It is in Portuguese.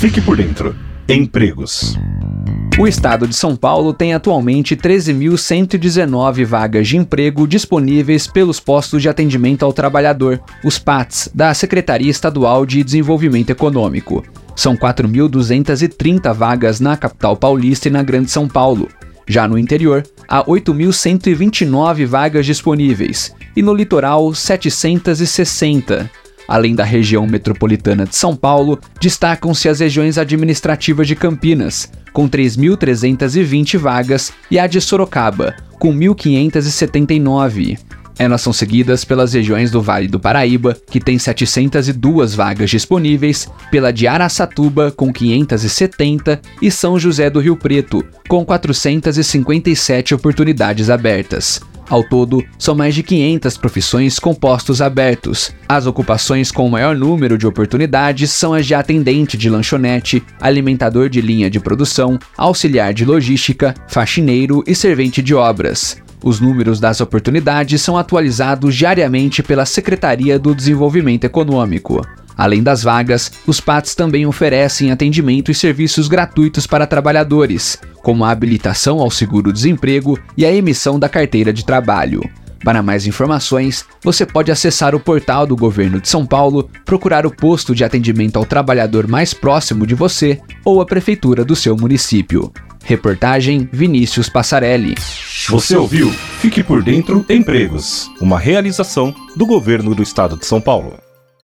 Fique por dentro. Empregos. O estado de São Paulo tem atualmente 13.119 vagas de emprego disponíveis pelos postos de atendimento ao trabalhador, os PATs, da Secretaria Estadual de Desenvolvimento Econômico. São 4.230 vagas na capital paulista e na Grande São Paulo. Já no interior, há 8.129 vagas disponíveis e no litoral, 760. Além da região metropolitana de São Paulo, destacam-se as regiões administrativas de Campinas, com 3.320 vagas, e a de Sorocaba, com 1.579. Elas são seguidas pelas regiões do Vale do Paraíba, que tem 702 vagas disponíveis, pela de Araçatuba, com 570, e São José do Rio Preto, com 457 oportunidades abertas. Ao todo, são mais de 500 profissões com postos abertos. As ocupações com o maior número de oportunidades são as de atendente de lanchonete, alimentador de linha de produção, auxiliar de logística, faxineiro e servente de obras. Os números das oportunidades são atualizados diariamente pela Secretaria do Desenvolvimento Econômico. Além das vagas, os PATs também oferecem atendimento e serviços gratuitos para trabalhadores, como a habilitação ao seguro-desemprego e a emissão da carteira de trabalho. Para mais informações, você pode acessar o portal do Governo de São Paulo, procurar o posto de atendimento ao trabalhador mais próximo de você ou a prefeitura do seu município. Reportagem Vinícius Passarelli. Você ouviu? Fique por dentro Empregos, uma realização do Governo do Estado de São Paulo.